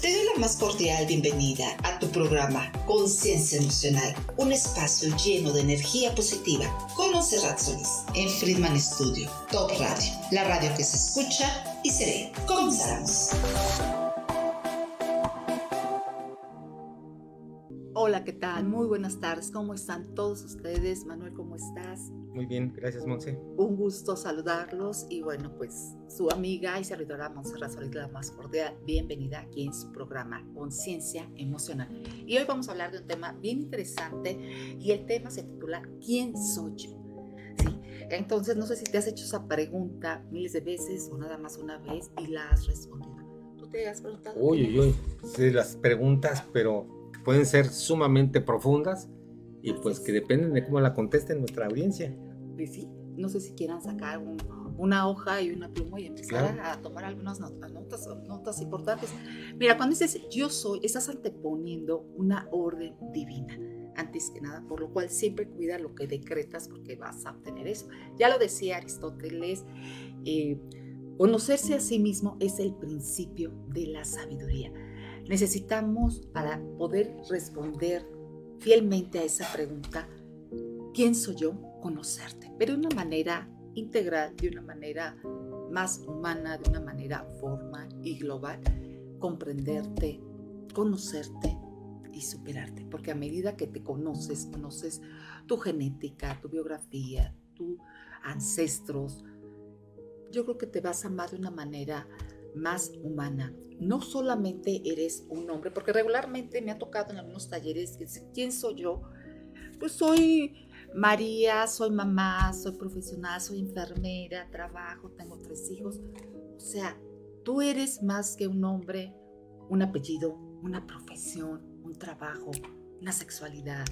Te doy la más cordial bienvenida a tu programa Conciencia Emocional, un espacio lleno de energía positiva con Monserrat Solís en Friedman Studio, Top Radio, la radio que se escucha y se ve. Comenzamos. Hola, ¿qué tal? Muy buenas tardes. ¿Cómo están todos ustedes? Manuel, ¿cómo estás? Muy bien, gracias, Monse. Un gusto saludarlos y bueno, pues su amiga y servidora Montserrat Solís, la más cordial, bienvenida aquí en su programa Conciencia Emocional. Y hoy vamos a hablar de un tema bien interesante y el tema se titula ¿Quién soy yo? Sí, entonces no sé si te has hecho esa pregunta miles de veces o nada más una vez y la has respondido. ¿Tú te has preguntado? Uy, uy, uy, sí, las preguntas, pero pueden ser sumamente profundas y pues que dependen de cómo la contesten nuestra audiencia. Pues sí, no sé si quieran sacar una hoja y una pluma y empezar a, tomar algunas notas, notas, notas importantes. Mira, cuando dices yo soy, estás anteponiendo una orden divina antes que nada, por lo cual siempre cuida lo que decretas porque vas a obtener eso. Ya lo decía Aristóteles, eh, conocerse a sí mismo es el principio de la sabiduría. Necesitamos, para poder responder fielmente a esa pregunta, ¿quién soy yo? Conocerte, pero de una manera integral, de una manera más humana, de una manera formal y global, comprenderte, conocerte y superarte. Porque a medida que te conoces, conoces tu genética, tu biografía, tus ancestros, yo creo que te vas a amar de una manera más humana. No solamente eres un hombre, porque regularmente me ha tocado en algunos talleres que dicen, ¿quién soy yo? Pues soy María, soy mamá, soy profesional, soy enfermera, trabajo, tengo tres hijos. O sea, tú eres más que un hombre, un apellido, una profesión, un trabajo, una sexualidad,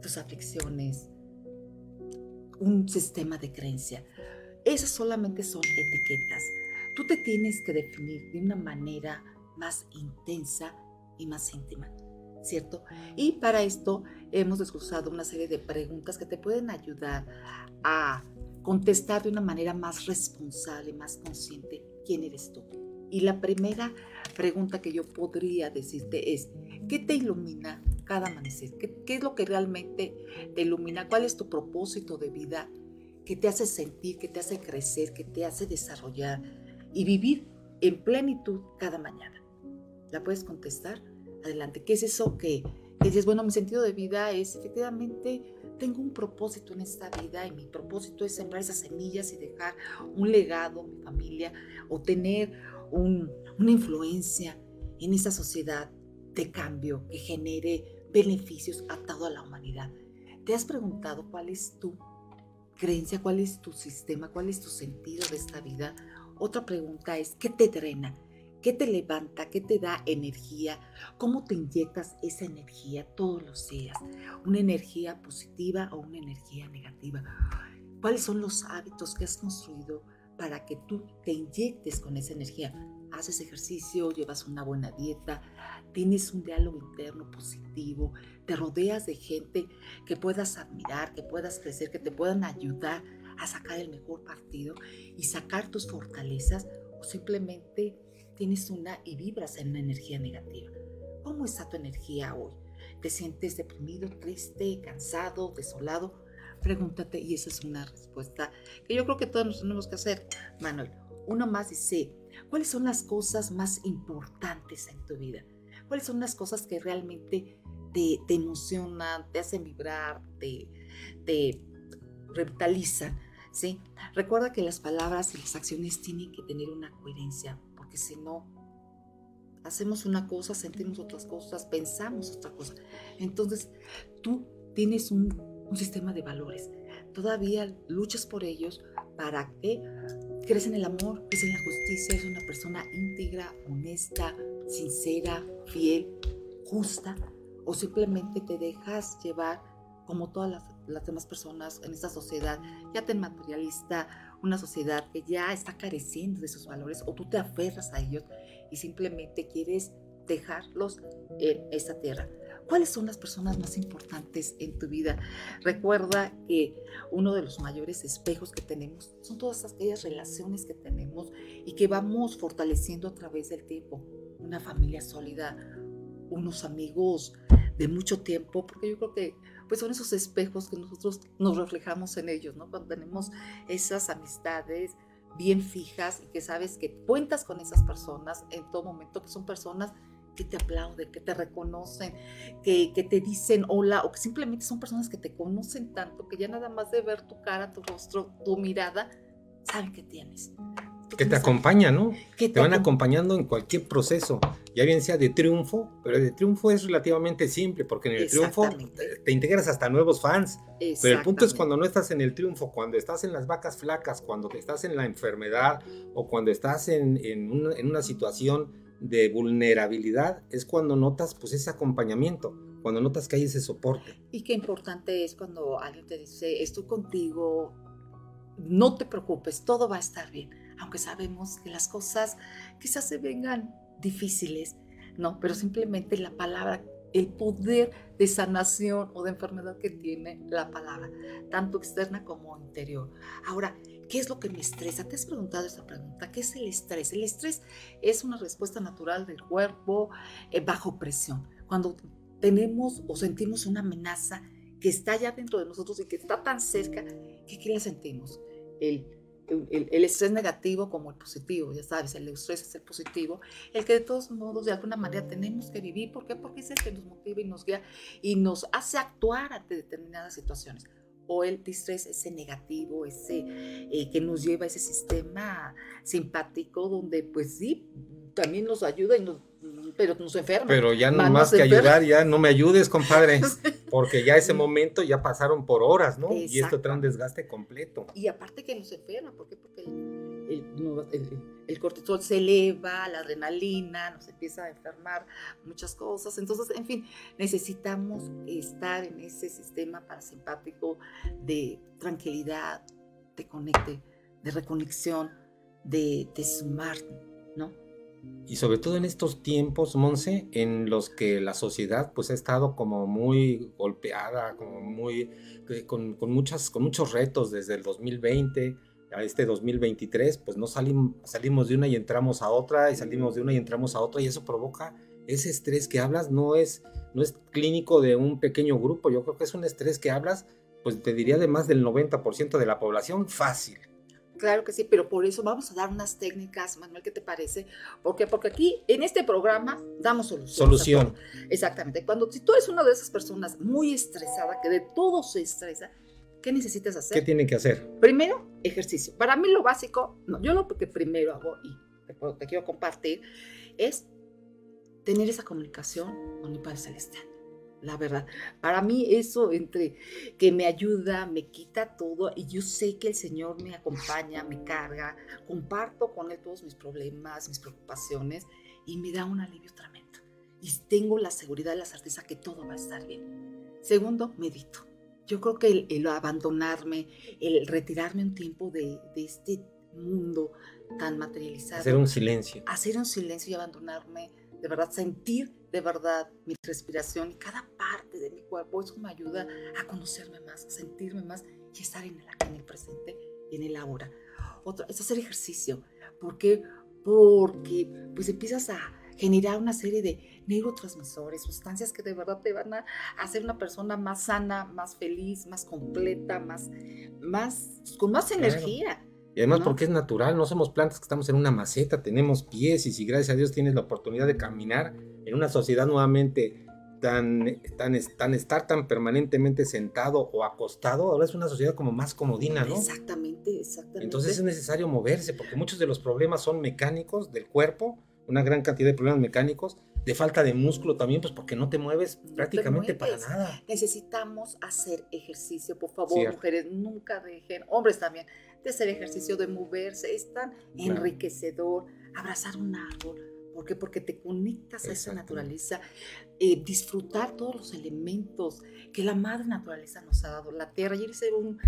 tus aflicciones, un sistema de creencia. Esas solamente son etiquetas. Tú te tienes que definir de una manera más intensa y más íntima, ¿cierto? Y para esto hemos desglosado una serie de preguntas que te pueden ayudar a contestar de una manera más responsable, más consciente quién eres tú. Y la primera pregunta que yo podría decirte es, ¿qué te ilumina cada amanecer? ¿Qué, ¿Qué, es lo que realmente te ilumina? ¿Cuál es tu propósito de vida que te hace sentir, que te hace crecer, que te hace desarrollar? Y vivir en plenitud cada mañana. ¿La puedes contestar? Adelante. ¿Qué es eso que, dices, bueno, mi sentido de vida es efectivamente, tengo un propósito en esta vida y mi propósito es sembrar esas semillas y dejar un legado a mi familia o tener una influencia en esta sociedad de cambio que genere beneficios a toda la humanidad. ¿Te has preguntado cuál es tu creencia, cuál es tu sistema, cuál es tu sentido de esta vida? Otra pregunta es, ¿qué te drena? ¿Qué te levanta? ¿Qué te da energía? ¿Cómo te inyectas esa energía todos los días? ¿Una energía positiva o una energía negativa? ¿Cuáles son los hábitos que has construido para que tú te inyectes con esa energía? Haces ejercicio, llevas una buena dieta, tienes un diálogo interno positivo, te rodeas de gente que puedas admirar, que puedas crecer, que te puedan ayudar a sacar el mejor partido y sacar tus fortalezas o simplemente tienes una y vibras en una energía negativa. ¿Cómo está tu energía hoy? ¿Te sientes deprimido, triste, cansado, desolado? Pregúntate y esa es una respuesta que yo creo que todos nos tenemos que hacer, Manuel. Uno más dice, ¿cuáles son las cosas más importantes en tu vida? ¿Cuáles son las cosas que realmente te, emocionan, te hacen vibrar, te, te revitalizan? ¿sí? Recuerda que las palabras y las acciones tienen que tener una coherencia, porque si no, hacemos una cosa, sentimos otras cosas, pensamos otra cosa. Entonces, tú tienes un, un sistema de valores, todavía luchas por ellos para que crees en el amor, crees en la justicia, eres una persona íntegra, honesta, sincera, fiel, justa, o simplemente te dejas llevar como todas las las demás personas en esta sociedad ya tan materialista, una sociedad que ya está careciendo de esos valores o tú te aferras a ellos y simplemente quieres dejarlos en esta tierra. ¿Cuáles son las personas más importantes en tu vida? Recuerda que uno de los mayores espejos que tenemos son todas aquellas relaciones que tenemos y que vamos fortaleciendo a través del tiempo. Una familia sólida, unos amigos de mucho tiempo, porque yo creo que pues son esos espejos que nosotros nos reflejamos en ellos, ¿no? Cuando tenemos esas amistades bien fijas y que sabes que cuentas con esas personas en todo momento, que son personas que te aplauden, que te reconocen, que, que, te dicen hola o que simplemente son personas que te conocen tanto que ya nada más de ver tu cara, tu rostro, tu mirada, saben que tienes. Que te acompañan, ¿no? Te, van acompañando en cualquier proceso, ya bien sea de triunfo, pero el triunfo es relativamente simple, porque en el triunfo te, integras hasta nuevos fans. Pero el punto es cuando no estás en el triunfo, cuando estás en las vacas flacas, cuando estás en la enfermedad o cuando estás en, en, una, en una situación de vulnerabilidad es cuando notas pues ese acompañamiento, cuando notas que hay ese soporte. Y qué importante es cuando alguien te dice, estoy contigo, no te preocupes, todo va a estar bien, aunque sabemos que las cosas quizás se vengan difíciles, ¿no? Pero simplemente la palabra, el poder de sanación o de enfermedad que tiene la palabra, tanto externa como interior. Ahora, ¿Qué es lo que me estresa? ¿Te has preguntado esta pregunta? ¿Qué es el estrés? El estrés es una respuesta natural del cuerpo eh, bajo presión. Cuando tenemos o sentimos una amenaza que está ya dentro de nosotros y que está tan cerca, ¿qué, qué sentimos? El, el, estrés negativo como el positivo, ya sabes, el estrés es el positivo, el que de todos modos de alguna manera tenemos que vivir. ¿Por qué? Porque es el que nos motiva y nos guía y nos hace actuar ante determinadas situaciones o el distrés, ese negativo, ese eh, que nos lleva a ese sistema simpático donde pues sí, también nos ayuda y nos, pero nos enferma. Pero ya no más, que ayudar, ya no me ayudes, compadre, porque ya ese momento ya pasaron por horas, ¿no? Y esto trae un desgaste completo. Y aparte que nos enferma, ¿por qué? Porque el, cortisol se eleva, la adrenalina, nos empieza a enfermar muchas cosas. Entonces, en fin, necesitamos estar en ese sistema parasimpático de tranquilidad, de conecte, de reconexión, de, de sumar, ¿no? Y sobre todo en estos tiempos, Monse, en los que la sociedad pues ha estado como muy golpeada, como muy, eh, con, muchas, con muchos retos desde el 2020 a este 2023, pues no salimos, salimos de una y entramos a otra, y salimos de una y entramos a otra, y eso provoca ese estrés que hablas, no es, no es clínico de un pequeño grupo, yo creo que es un estrés que hablas, pues te diría de más del 90% de la población fácil. Claro que sí, pero por eso vamos a dar unas técnicas, Manuel, ¿qué te parece? Porque, porque aquí en este programa damos solución. Solución. Exactamente. Cuando si tú eres una de esas personas muy estresada, que de todo se estresa, ¿Qué necesitas hacer? ¿Qué tienen que hacer? Primero, ejercicio. Para mí lo básico, no, yo lo que primero hago y te, quiero compartir es tener esa comunicación con mi Padre Celestial. La verdad, para mí eso entre que me ayuda, me quita todo y yo sé que el Señor me acompaña, me carga, comparto con Él todos mis problemas, mis preocupaciones y me da un alivio tremendo. Y tengo la seguridad y la certeza que todo va a estar bien. Segundo, medito yo creo que el, abandonarme, el retirarme un tiempo de, este mundo tan materializado. Hacer un silencio. Hacer un silencio y abandonarme, de verdad, sentir de verdad mi respiración y cada parte de mi cuerpo, eso me ayuda a conocerme más, a sentirme más y estar en el aquí, en el presente y en el ahora. Otro es hacer ejercicio. ¿Por qué? Porque pues empiezas a generar una serie de neurotransmisores, sustancias que de verdad te van a hacer una persona más sana, más feliz, más completa, más, más con más energía. Y además porque es natural, no somos plantas que estamos en una maceta, tenemos pies y si gracias a Dios tienes la oportunidad de caminar en una sociedad nuevamente tan, tan, tan estar tan permanentemente sentado o acostado, ahora es una sociedad como más comodina, ¿no? Exactamente, exactamente. Entonces es necesario moverse porque muchos de los problemas son mecánicos del cuerpo, una gran cantidad de problemas mecánicos de falta de músculo también, pues porque no te mueves prácticamente para nada. Necesitamos hacer ejercicio, por favor, mujeres, nunca dejen, hombres también, de hacer ejercicio, de moverse, es tan enriquecedor, abrazar un árbol, ¿por qué? Porque te conectas a esa naturaleza, eh, disfrutar todos los elementos que la madre naturaleza nos ha dado, la tierra. Ayer hice un,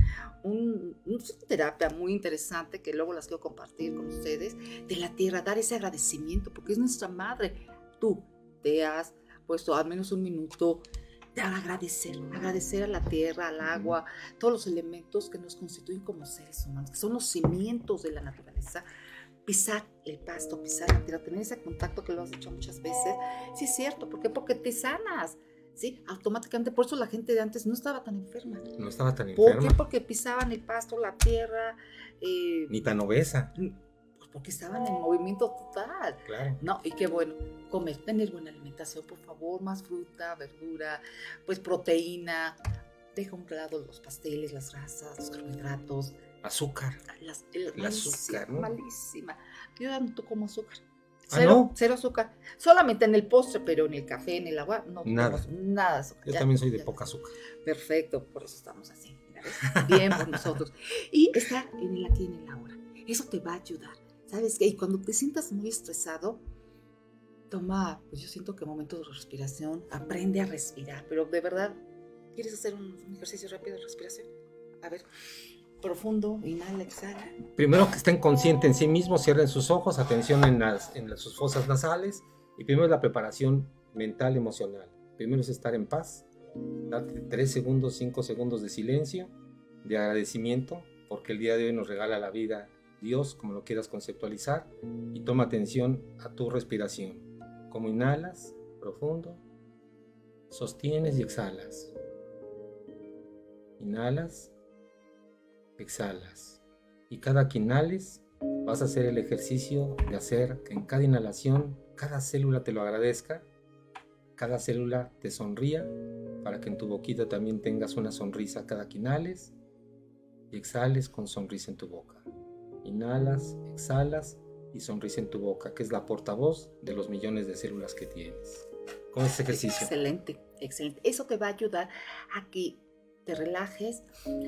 un, una terapia muy interesante que luego las quiero compartir con ustedes, de la tierra, dar ese agradecimiento, porque es nuestra madre tú te has puesto al menos un minuto de agradecer, agradecer a la tierra, al agua, todos los elementos que nos constituyen como seres humanos, que son los cimientos de la naturaleza. Pisar el pasto, pisar la tierra, tener ese contacto que lo has dicho muchas veces. Sí, es cierto. ¿Por qué? Porque te sanas. ¿sí? Automáticamente, por eso la gente de antes no estaba tan enferma. No estaba tan enferma. ¿Por qué? Porque pisaban el pasto, la tierra. Eh, Ni tan obesa. Pues porque estaban en movimiento total. Claro. No, y qué bueno, comer, tener buena alimentación, por favor, más fruta, verdura, pues proteína. Deja un lado los pasteles, las grasas, los carbohidratos. Azúcar. Las, el, azúcar, ¿no? Malísima. Yo ya no como azúcar. ¿Ah, no? cero azúcar. Solamente en el postre, pero en el café, en el agua, no nada. nada azúcar. Yo también soy de poca azúcar. Perfecto, por eso estamos así. Bien por nosotros. Y estar en el aquí y en el ahora. Eso te va a ayudar. ¿Sabes qué? Y cuando te sientas muy estresado, toma, pues yo siento que momentos de respiración, aprende a respirar, pero de verdad, ¿quieres hacer un ejercicio rápido de respiración? A ver profundo, inhala, exhala. Primero que estén conscientes en sí mismos, cierren sus ojos, atención en, las, en sus fosas nasales. Y primero es la preparación mental, emocional. Primero es estar en paz, date 3 segundos, 5 segundos de silencio, de agradecimiento, porque el día de hoy nos regala la vida Dios, como lo quieras conceptualizar, y toma atención a tu respiración. Como inhalas, profundo, sostienes y exhalas. Inhalas, exhalas. Y cada que inhales, vas a hacer el ejercicio de hacer que en cada inhalación, cada célula te lo agradezca, cada célula te sonría, para que en tu boquita también tengas una sonrisa cada que inhales y exhales con sonrisa en tu boca. Inhalas, exhalas y sonrisa en tu boca, que es la portavoz de los millones de células que tienes. Con este ejercicio. Excelente, excelente. Eso te va a ayudar a que te relajes,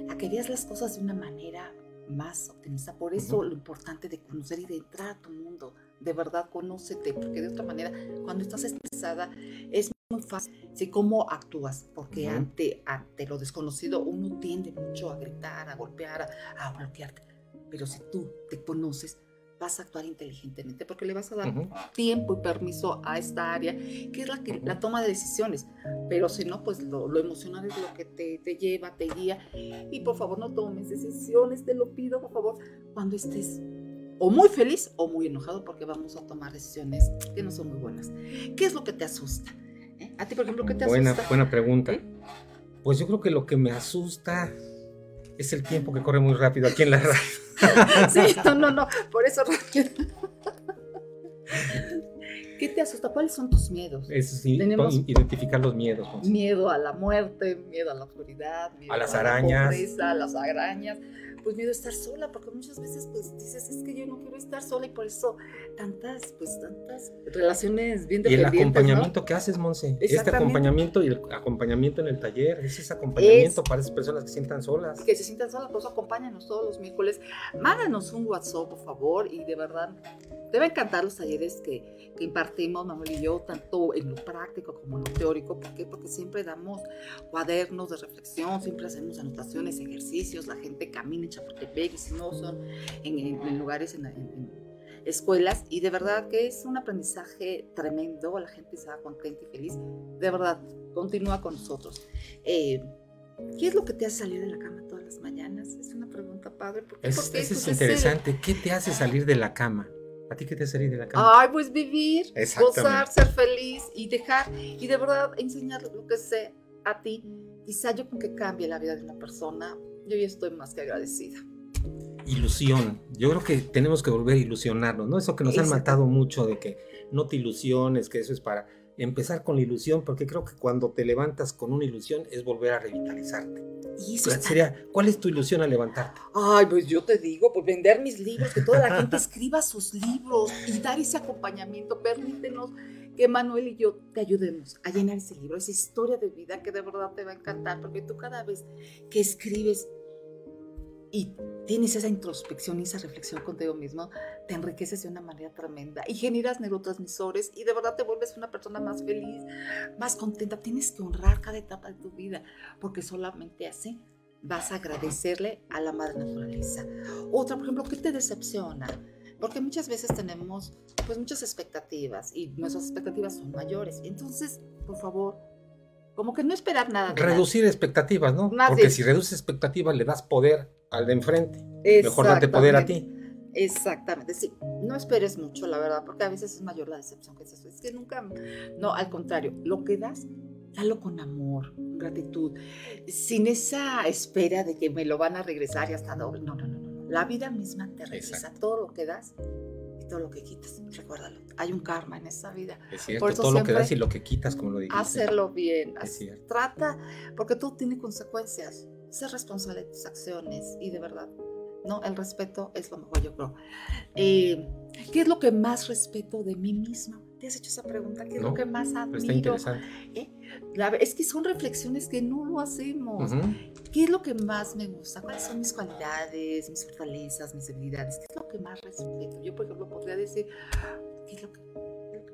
a que veas las cosas de una manera más optimista. Por eso lo importante de conocer y de entrar a tu mundo, de verdad conócete, porque de otra manera, cuando estás estresada, es muy fácil ¿sí? cómo actúas, porque ante, ante lo desconocido uno tiende mucho a gritar, a golpear, a, a bloquearte. Pero si tú te conoces, vas a actuar inteligentemente porque le vas a dar tiempo y permiso a esta área que es la, que, la toma de decisiones. Pero si no, pues lo, emocional es lo que te, te, lleva, te guía. Y por favor, no tomes decisiones, te lo pido, por favor, cuando estés o muy feliz o muy enojado porque vamos a tomar decisiones que no son muy buenas. ¿Qué es lo que te asusta? ¿Eh? A ti, por ejemplo, ¿qué te buena, asusta? Buena pregunta. ¿Eh? Pues yo creo que lo que me asusta es el tiempo que corre muy rápido aquí en la radio. sí, no, no, no, por eso ¿Qué te asusta? ¿Cuáles son tus miedos? Eso sí, Tenemos identificar los miedos. Miedo a la muerte, miedo a la oscuridad, miedo a las arañas, a las arañas, pues miedo a estar sola, porque muchas veces pues dices, es que yo no quiero estar sola y por eso tantas, pues tantas relaciones bien dependientes. Y el acompañamiento que haces, Monse, este acompañamiento y el acompañamiento en el taller, es ese acompañamiento para esas personas que se sientan solas. Que se sientan solas, por eso acompáñanos todos los miércoles, mándanos un WhatsApp, por favor, y de verdad, te va a encantar los talleres que, que impartimos, Manuel y yo, tanto en lo práctico como en lo teórico, ¿por qué? Porque siempre damos cuadernos de reflexión, siempre hacemos anotaciones, ejercicios, la gente camina, Chapultepec, y si no son en, lugares, en, escuelas, y de verdad que es un aprendizaje tremendo, la gente se va contenta y feliz, de verdad, continúa con nosotros. Eh, ¿Qué es lo que te hace salir de la cama todas las mañanas? Es una pregunta padre. Porque, es, porque, eso es interesante. ¿Qué te hace salir de la cama? ¿A ti qué te salir de la cama? Ay, pues vivir, gozar, ser feliz y dejar, y de verdad enseñar lo que sé a ti. Quizá yo con que cambie la vida de una persona, yo ya estoy más que agradecida. Ilusión. Yo creo que tenemos que volver a ilusionarnos, ¿no? Eso que nos han matado mucho de que no te ilusiones, que eso es para empezar con la ilusión, porque creo que cuando te levantas con una ilusión es volver a revitalizarte. Y eso sería, ¿cuál es tu ilusión al levantarte? Ay, pues yo te digo, pues vender mis libros, que toda la gente escriba sus libros y dar ese acompañamiento. Permítenos que Manuel y yo te ayudemos a llenar ese libro, esa historia de vida que de verdad te va a encantar, porque tú cada vez que escribes y tienes esa introspección y esa reflexión contigo mismo, te enriqueces de una manera tremenda y generas neurotransmisores y de verdad te vuelves una persona más feliz, más contenta. Tienes que honrar cada etapa de tu vida, porque solamente así vas a agradecerle a la madre naturaleza. Otra, por ejemplo, ¿qué te decepciona? Porque muchas veces tenemos pues muchas expectativas y nuestras expectativas son mayores. Entonces, por favor, como que no esperar nada. Reducir expectativas, ¿no? Porque si reduces expectativas le das poder al de enfrente. Mejor date poder a ti. Exactamente, sí. No esperes mucho, la verdad, porque a veces es mayor la decepción que es eso. Es que nunca, no, al contrario, lo que das, dalo con amor, gratitud, sin esa espera de que me lo van a regresar y hasta doble. No, no, no, no. La vida misma te regresa todo lo que das y todo lo que quitas. Recuérdalo. Hay un karma en esa vida. Es cierto, todo lo que das y lo que quitas, como lo dijiste. Hacerlo bien. Cierto. Trata, porque todo tiene consecuencias. Ser responsable de tus acciones y de verdad ¿no? El respeto es lo mejor, yo creo. Eh, ¿Qué es lo que más respeto de mí misma? ¿Te has hecho esa pregunta? ¿Qué es lo que más admiro? Está. ¿Eh? es que son reflexiones que no lo hacemos. ¿Qué es lo que más me gusta? ¿Cuáles son mis cualidades, mis fortalezas, mis debilidades? ¿Qué es lo que más respeto? Yo, por ejemplo, podría decir, ¿qué es lo que,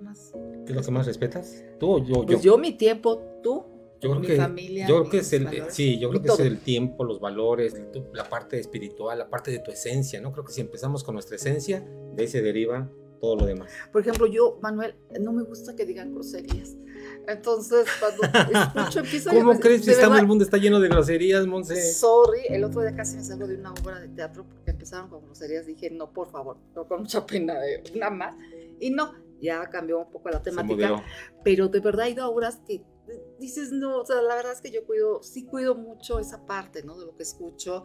más... ¿Qué es lo que más respetas? ¿Tú o yo? Pues yo, mi tiempo, tú. Yo creo que, familia, yo creo que es el, sí, yo creo que es el tiempo, los valores, la parte espiritual, la parte de tu esencia, ¿no? Creo que si empezamos con nuestra esencia, de ahí se deriva todo lo demás. Por ejemplo, yo, Manuel, no me gusta que digan groserías. Entonces, cuando escucho, empiezo ¿Cómo crees que estamos, el mundo está lleno de groserías, Monse? Sorry, el otro día casi me salgo de una obra de teatro porque empezaron con groserías. Dije, no, por favor, no con mucha pena, de, nada más. Y no, ya cambió un poco la temática. Pero de verdad a obras que dices, no, o sea, la verdad es que yo cuido, sí cuido mucho esa parte, ¿no? De lo que escucho.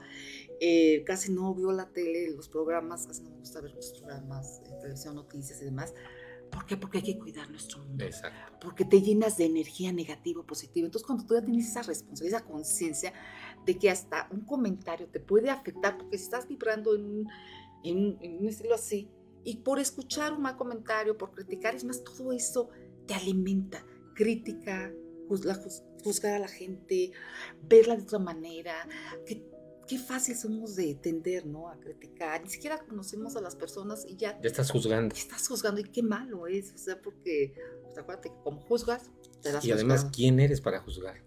Eh, casi no veo la tele, los programas, casi no me gusta ver los programas, de televisión, noticias y demás. ¿Por qué? Porque hay que cuidar nuestro mundo. Exacto. Porque te llenas de energía negativa o positiva. Entonces, cuando tú ya tienes esa responsabilidad, esa conciencia de que hasta un comentario te puede afectar, porque si estás vibrando en en, en un estilo así, y por escuchar un mal comentario, por criticar, es más, todo eso te alimenta. Crítica, juzgar a la gente, verla de otra manera. Qué, qué fácil somos de tender, ¿no? A criticar. Ni siquiera conocemos a las personas y ya. Ya estás juzgando. Ya estás juzgando y qué malo es. O sea, porque, pues, acuérdate que como juzgas, te das Y además, ¿quién eres para juzgar?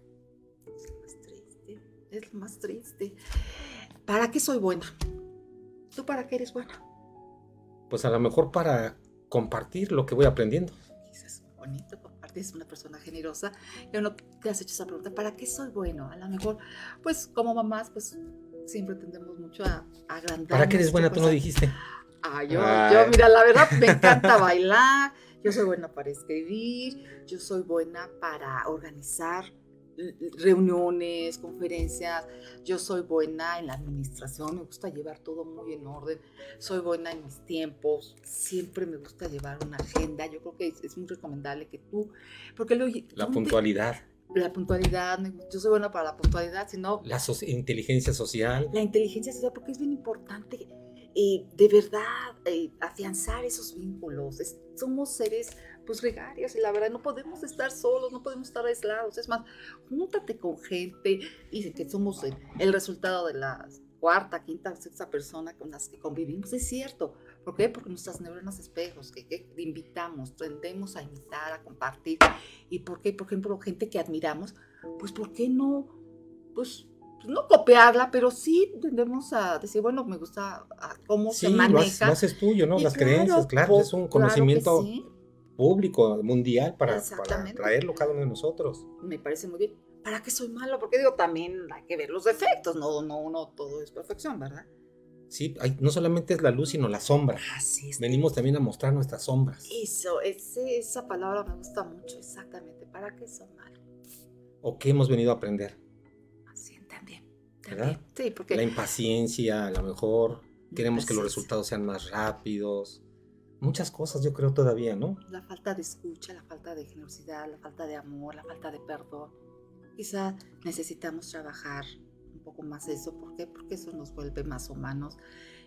Es lo más triste. Es lo más triste. ¿Para qué soy buena? ¿Tú para qué eres buena? Pues a lo mejor para compartir lo que voy aprendiendo. Es bonito es una persona generosa, y uno te has hecho esa pregunta, ¿para qué soy bueno? A lo mejor, pues como mamás, pues siempre tendemos mucho a, agrandar. ¿Para qué eres buena? Tú no dijiste. Ah, yo, yo, mira, la verdad me encanta bailar, yo soy buena para escribir, yo soy buena para organizar reuniones, conferencias. Yo soy buena en la administración, me gusta llevar todo muy en orden. Soy buena en mis tiempos, siempre me gusta llevar una agenda. Yo creo que es, muy recomendable que tú, porque lo, la puntualidad. la puntualidad, yo soy buena para la puntualidad, sino... La inteligencia social. La inteligencia social, porque es bien importante eh, de verdad eh, afianzar esos vínculos. somos seres pues gregarios y la verdad no podemos estar solos, no podemos estar aislados. Es más, júntate con gente y que somos el, resultado de la cuarta, quinta, sexta persona con las que convivimos. Es cierto. ¿Por qué? Porque nuestras neuronas espejos que, que invitamos, tendemos a imitar, a compartir. ¿Y por qué? Por ejemplo, gente que admiramos, pues ¿por qué no? Pues no copiarla, pero sí tendemos a decir, bueno, me gusta ah, cómo se maneja. Lo, haces tuyo, ¿no? Las creencias, claro, es un conocimiento público, mundial, para, traerlo cada uno de nosotros. Me parece muy bien. ¿Para qué soy malo? Porque digo, también hay que ver los defectos, no, no, no todo es perfección, ¿verdad? Sí, no solamente es la luz, sino la sombra. Así es. Venimos también a mostrar nuestras sombras. Eso, ese, esa palabra me gusta mucho, exactamente. ¿Para qué soy malo? ¿O qué hemos venido a aprender? ¿verdad? Sí, porque... La impaciencia, a lo mejor queremos que los resultados sean más rápidos. Muchas cosas yo creo todavía, ¿no? La falta de escucha, la falta de generosidad, la falta de amor, la falta de perdón. Quizá necesitamos trabajar un poco más eso. ¿Por qué? Porque eso nos vuelve más humanos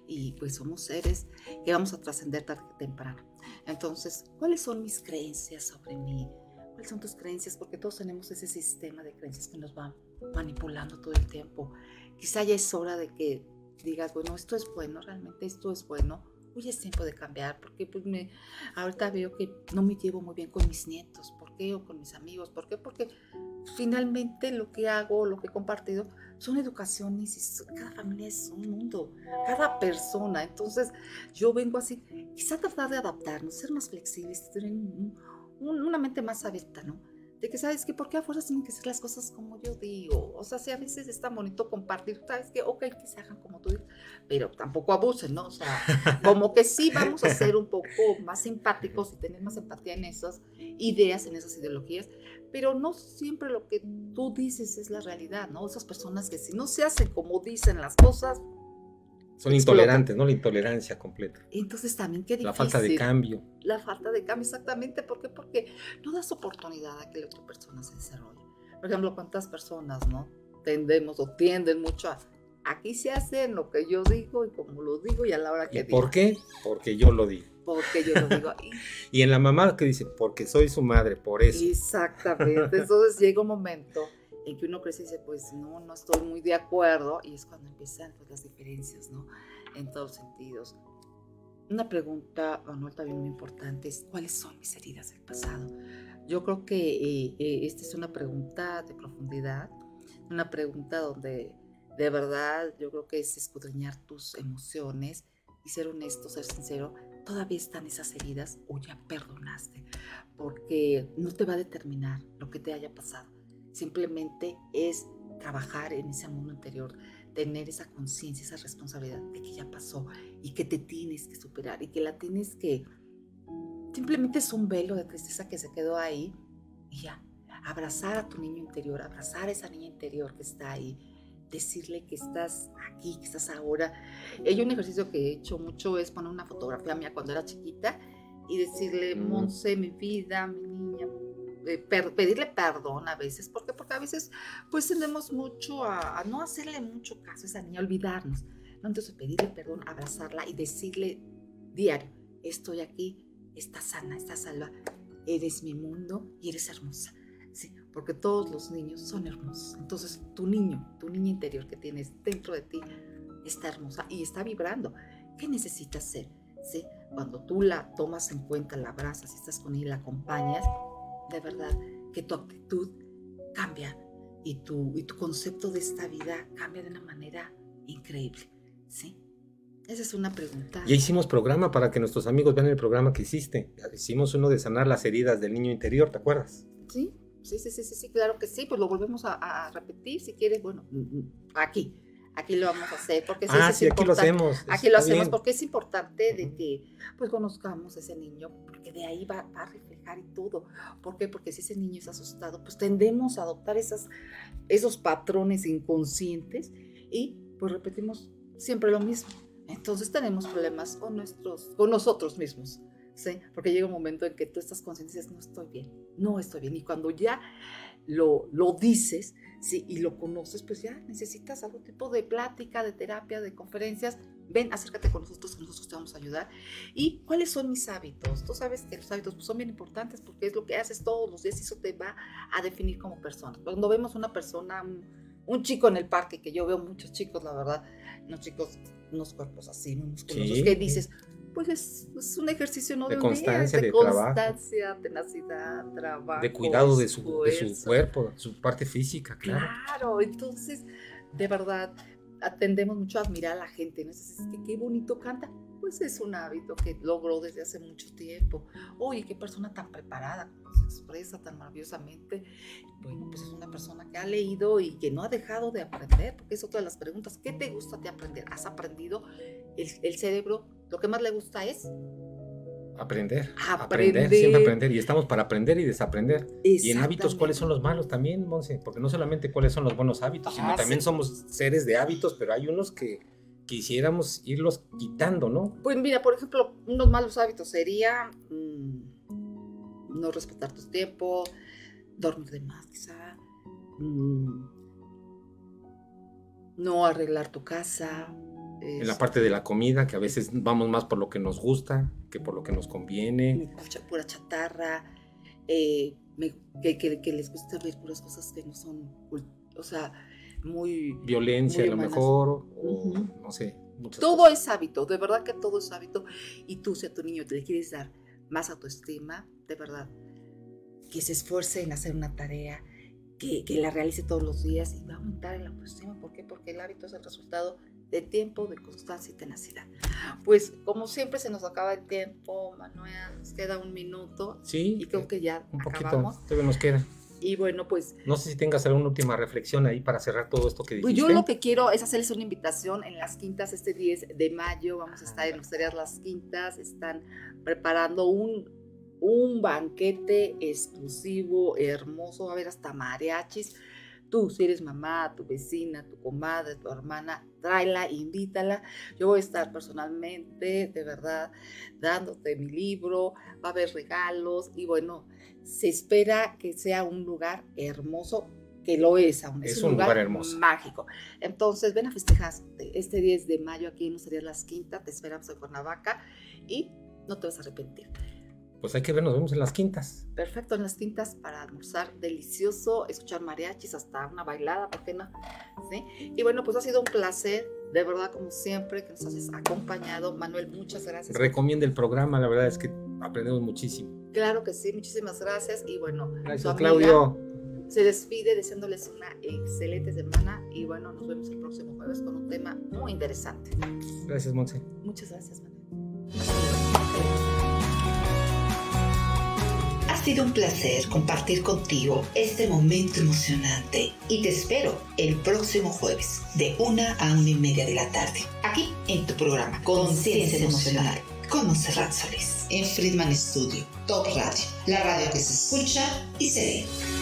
y pues somos seres que vamos a trascender tarde o temprano. Entonces, ¿cuáles son mis creencias sobre mí? ¿Cuáles son tus creencias? Porque todos tenemos ese sistema de creencias que nos van manipulando todo el tiempo. Quizá ya es hora de que digas, bueno, esto es bueno, realmente esto es bueno. Hoy es tiempo de cambiar, porque pues me, ahorita veo que no me llevo muy bien con mis nietos, ¿por qué? O con mis amigos, ¿por qué? Porque finalmente lo que hago, lo que he compartido, son educaciones y cada familia es un mundo, cada persona. Entonces yo vengo así, quizá tratar de adaptarnos, ser más flexibles, tener una mente más abierta, ¿no? De que sabes que por qué a fuerzas tienen que ser las cosas como yo digo. O sea, si a veces es tan bonito compartir, sabes que, ok, que se hagan como tú dices, pero tampoco abusen, ¿no? O sea, como que sí vamos a ser un poco más simpáticos y tener más empatía en esas ideas, en esas ideologías, pero no siempre lo que tú dices es la realidad, ¿no? Esas personas que si no se hacen como dicen las cosas, son intolerantes, ¿no? La intolerancia completa. Entonces también qué difícil. La falta de cambio. La falta de cambio, exactamente. ¿Por qué? Porque no das oportunidad a que la otra persona se desarrolle. Por ejemplo, ¿cuántas personas, no? Tendemos o tienden mucho a... Aquí se hace lo que yo digo y como lo digo y a la hora que ¿Y digo. ¿Por qué? Porque yo lo digo. Porque yo lo digo. y en la mamá que dice, porque soy su madre, por eso. Exactamente. Entonces llega un momento en que uno crece y dice, pues no, no estoy muy de acuerdo, y es cuando empiezan pues, las diferencias, ¿no? En todos sentidos. Una pregunta, Manuel, también muy importante es, ¿cuáles son mis heridas del pasado? Yo creo que eh, eh, esta es una pregunta de profundidad, una pregunta donde de verdad yo creo que es escudriñar tus emociones y ser honesto, ser sincero, todavía están esas heridas o ya perdonaste, porque no te va a determinar lo que te haya pasado Simplemente es trabajar en ese mundo interior, tener esa conciencia, esa responsabilidad de que ya pasó y que te tienes que superar y que la tienes que... Simplemente es un velo de tristeza que se quedó ahí y ya. Abrazar a tu niño interior, abrazar a esa niña interior que está ahí, decirle que estás aquí, que estás ahora. Hay un ejercicio que he hecho mucho es poner una fotografía mía cuando era chiquita y decirle, Monse, mi vida, mi niña, pedirle perdón a veces, porque porque a veces pues tendemos mucho a, no hacerle mucho caso a esa niña, olvidarnos. ¿no? Entonces pedirle perdón, abrazarla y decirle diario, estoy aquí, estás sana, estás salva, eres mi mundo y eres hermosa. Sí, porque todos los niños son hermosos. Entonces tu niño, tu niña interior que tienes dentro de ti está hermosa y está vibrando. ¿Qué necesitas ser? ¿Sí? Cuando tú la tomas en cuenta, la abrazas, estás con ella, la acompañas, de verdad que tu actitud cambia y tu, y tu concepto de esta vida cambia de una manera increíble. ¿Sí? Esa es una pregunta. Ya hicimos programa para que nuestros amigos vean el programa que hiciste. Hicimos uno de sanar las heridas del niño interior, ¿te acuerdas? Sí, sí, sí, sí, sí, claro que sí. Pues lo volvemos a, a repetir si quieres. Bueno, mm, mm, aquí aquí lo vamos a hacer porque ah, sí, aquí lo hacemos. Aquí lo hacemos porque es importante de que pues conozcamos a ese niño porque de ahí va, a reflejar y todo. ¿Por qué? Porque si ese niño es asustado, pues tendemos a adoptar esas, esos patrones inconscientes y pues repetimos siempre lo mismo. Entonces tenemos problemas con, nuestros, con nosotros mismos. ¿sí? Porque llega un momento en que tú estás consciente y dices, no estoy bien, no estoy bien. Y cuando ya lo, lo dices, ¿sí? y lo conoces, pues ya necesitas algún tipo de plática, de terapia, de conferencias. Ven, acércate con nosotros, que nosotros te vamos a ayudar. ¿Y cuáles son mis hábitos? Tú sabes que los hábitos pues, son bien importantes porque es lo que haces todos los días y eso te va a definir como persona. Cuando vemos una persona, un, chico en el parque, que yo veo muchos chicos, la verdad, unos chicos, unos cuerpos así, unos musculosos, que dices, pues es, un ejercicio no de, constancia, de, constancia, tenacidad, trabajo, de cuidado de su, de su, cuerpo, su parte física, claro. Claro, entonces, de verdad, atendemos mucho a admirar a la gente, ¿no? Es que qué bonito canta, pues es un hábito que logró desde hace mucho tiempo. Oye, qué persona tan preparada, cómo se expresa tan maravillosamente. Bueno, pues es una persona que ha leído y que no ha dejado de aprender, porque es otra de las preguntas. ¿Qué te gusta de aprender? ¿Has aprendido? El, el cerebro lo que más le gusta es aprender, aprender, siempre aprender. Y estamos para aprender y desaprender. Y en hábitos, ¿cuáles son los malos también, Monse? Porque no solamente cuáles son los buenos hábitos, sino ah, también somos seres de hábitos, pero hay unos que quisiéramos irlos quitando, ¿no? Pues mira, por ejemplo, unos malos hábitos sería mm, no respetar tu tiempo, dormir de más, quizá, mm, no arreglar tu casa, en la parte de la comida, que a veces vamos más por lo que nos gusta que por lo que nos conviene. Pura chatarra, eh, que, les gusta ver puras cosas que no son, o sea, muy... Violencia a lo mejor, o no sé. Todo es hábito, de verdad que todo es hábito. Y tú, si a tu niño te le quieres dar más autoestima, de verdad, que se esfuerce en hacer una tarea, que, que la realice todos los días y va a aumentar el autoestima. ¿Por qué? Porque el hábito es el resultado de tiempo, de constancia y tenacidad. Pues como siempre se nos acaba el tiempo, Manuel, nos queda un minuto. Sí. Y creo que ya un poquito, todavía nos queda. Y bueno, pues... No sé si tengas alguna última reflexión ahí para cerrar todo esto que dijiste. Pues yo lo que quiero es hacerles una invitación en las quintas este 10 de mayo. Vamos a estar en Hosterías Las Quintas. Están preparando un, un banquete exclusivo, hermoso. Va a haber hasta mariachis. Tú, si eres mamá, tu vecina, tu comadre, tu hermana, tráela, invítala. Yo voy a estar personalmente, de verdad, dándote mi libro. Va a haber regalos y bueno se espera que sea un lugar hermoso, que lo es aún. Es, un, lugar, hermoso. Mágico. Entonces, ven a festejar este 10 de mayo aquí en Sería Las Quintas, te esperamos en Cuernavaca y no te vas a arrepentir. Pues hay que ver, nos vemos en las quintas. Perfecto, en las quintas para almorzar delicioso, escuchar mariachis, hasta una bailada, ¿por qué no? ¿Sí? Y bueno, pues ha sido un placer, de verdad, como siempre, que nos has acompañado. Manuel, muchas gracias. Recomienda el programa, la verdad es que aprendemos muchísimo. Claro que sí, muchísimas gracias. Y bueno, gracias, Claudio. Se despide deseándoles una excelente semana y bueno, nos vemos el próximo jueves con un tema muy interesante. Gracias, Monse. Muchas gracias, Manuel. Ha sido un placer compartir contigo este momento emocionante y te espero el próximo jueves de una a una y media de la tarde, aquí en tu programa Conciencia Emocional con Monserrat Solís en Friedman Studio, Top Radio, la radio que se escucha y se ve.